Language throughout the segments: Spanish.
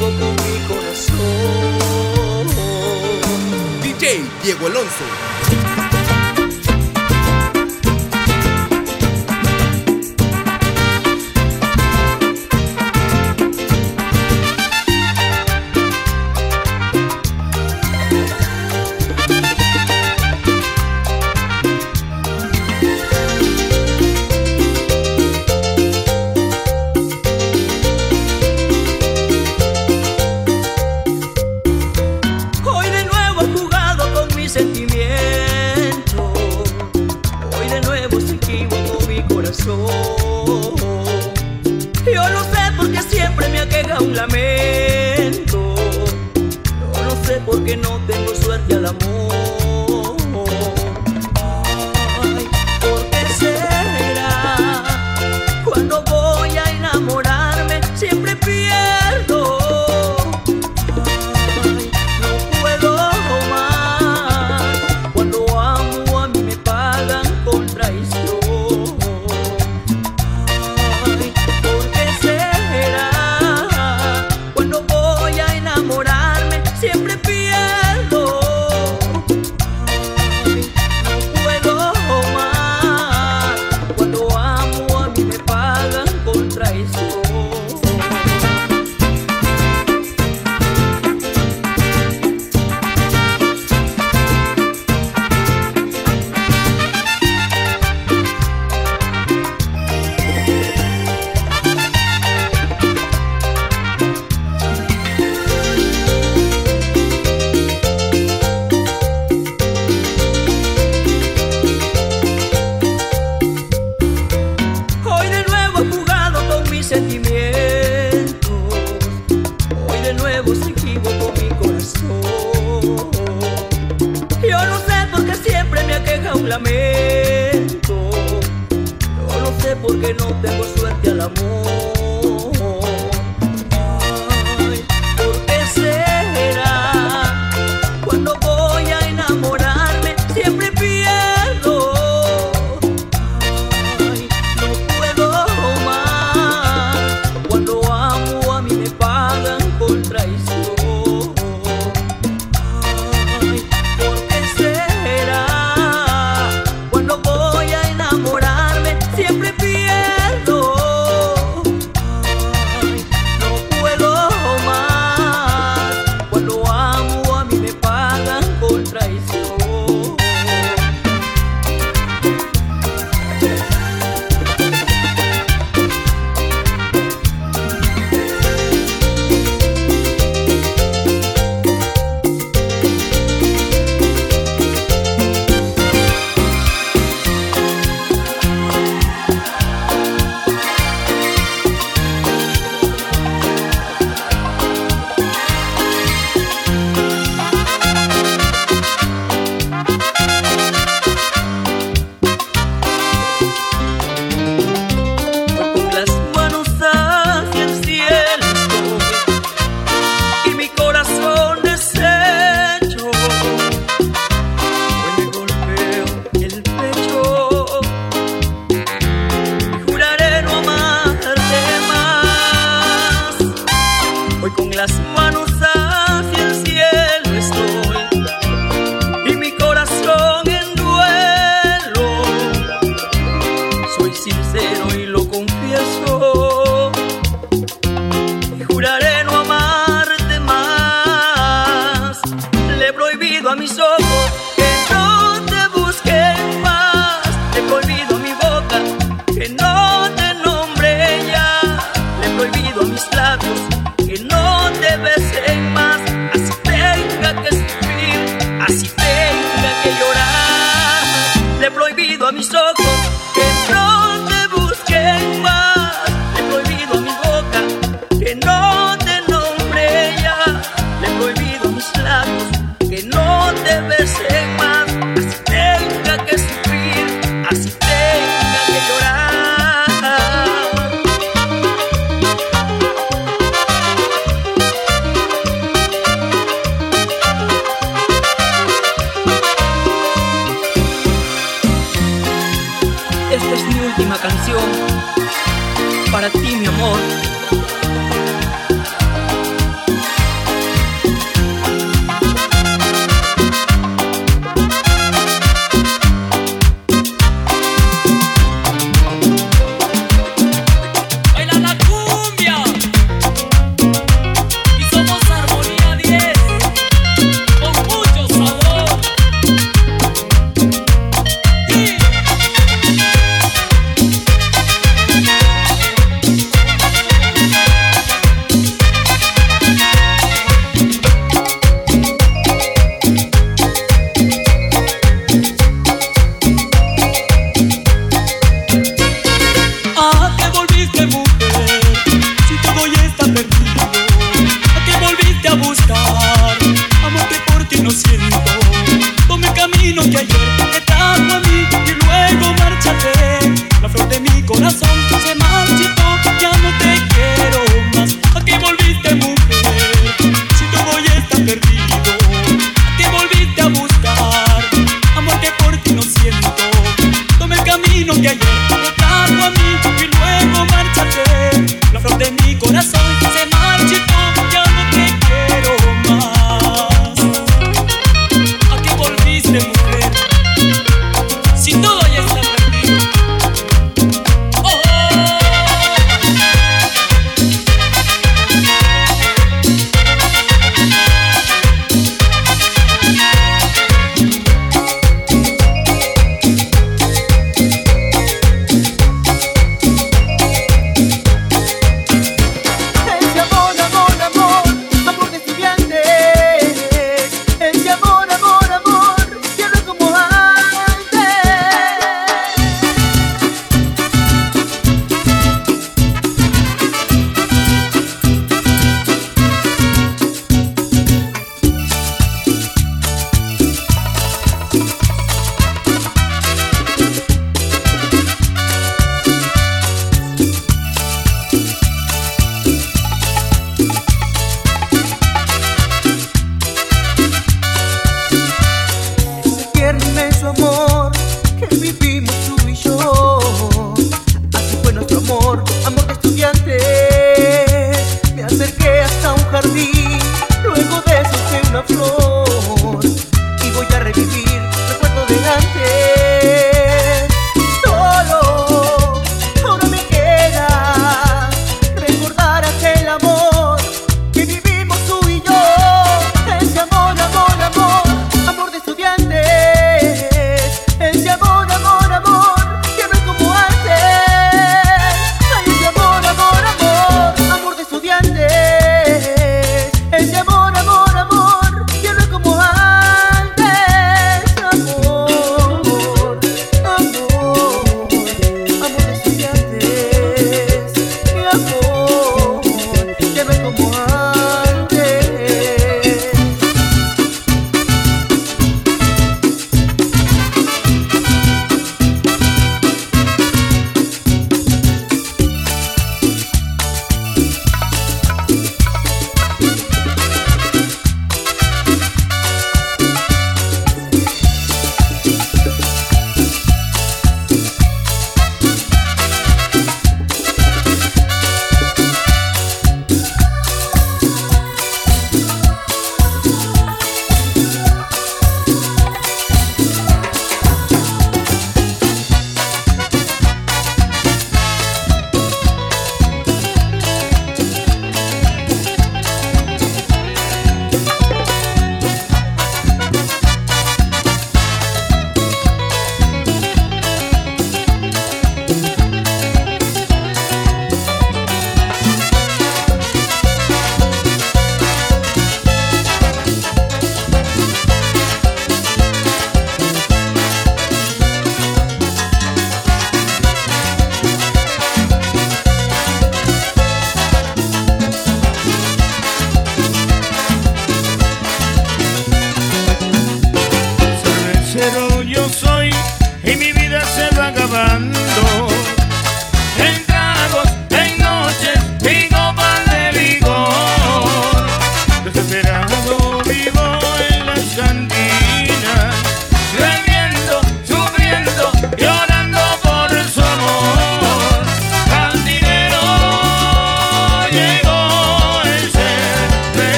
con mi corazón. DJ Diego Alonso.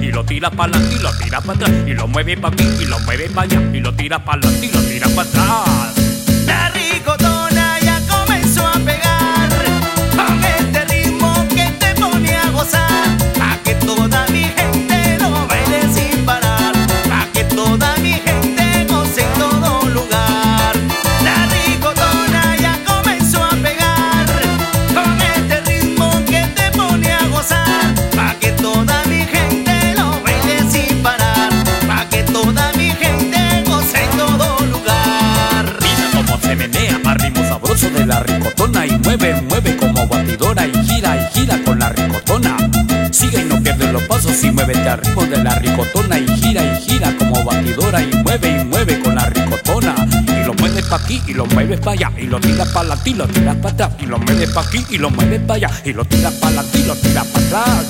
Y lo tira para adelante y lo tira para atrás. Y lo mueve para aquí y lo mueve para allá. Y lo tira para adelante y lo tira para atrás. Muévete al ritmo de la ricotona y gira y gira como batidora y mueve y mueve con la ricotona. Y lo mueves pa' aquí y lo mueves pa' allá y lo tiras pa' la y lo tiras pa' atrás y lo mueves pa' aquí y lo mueves pa' allá y lo tiras pa' la y lo tiras pa' atrás.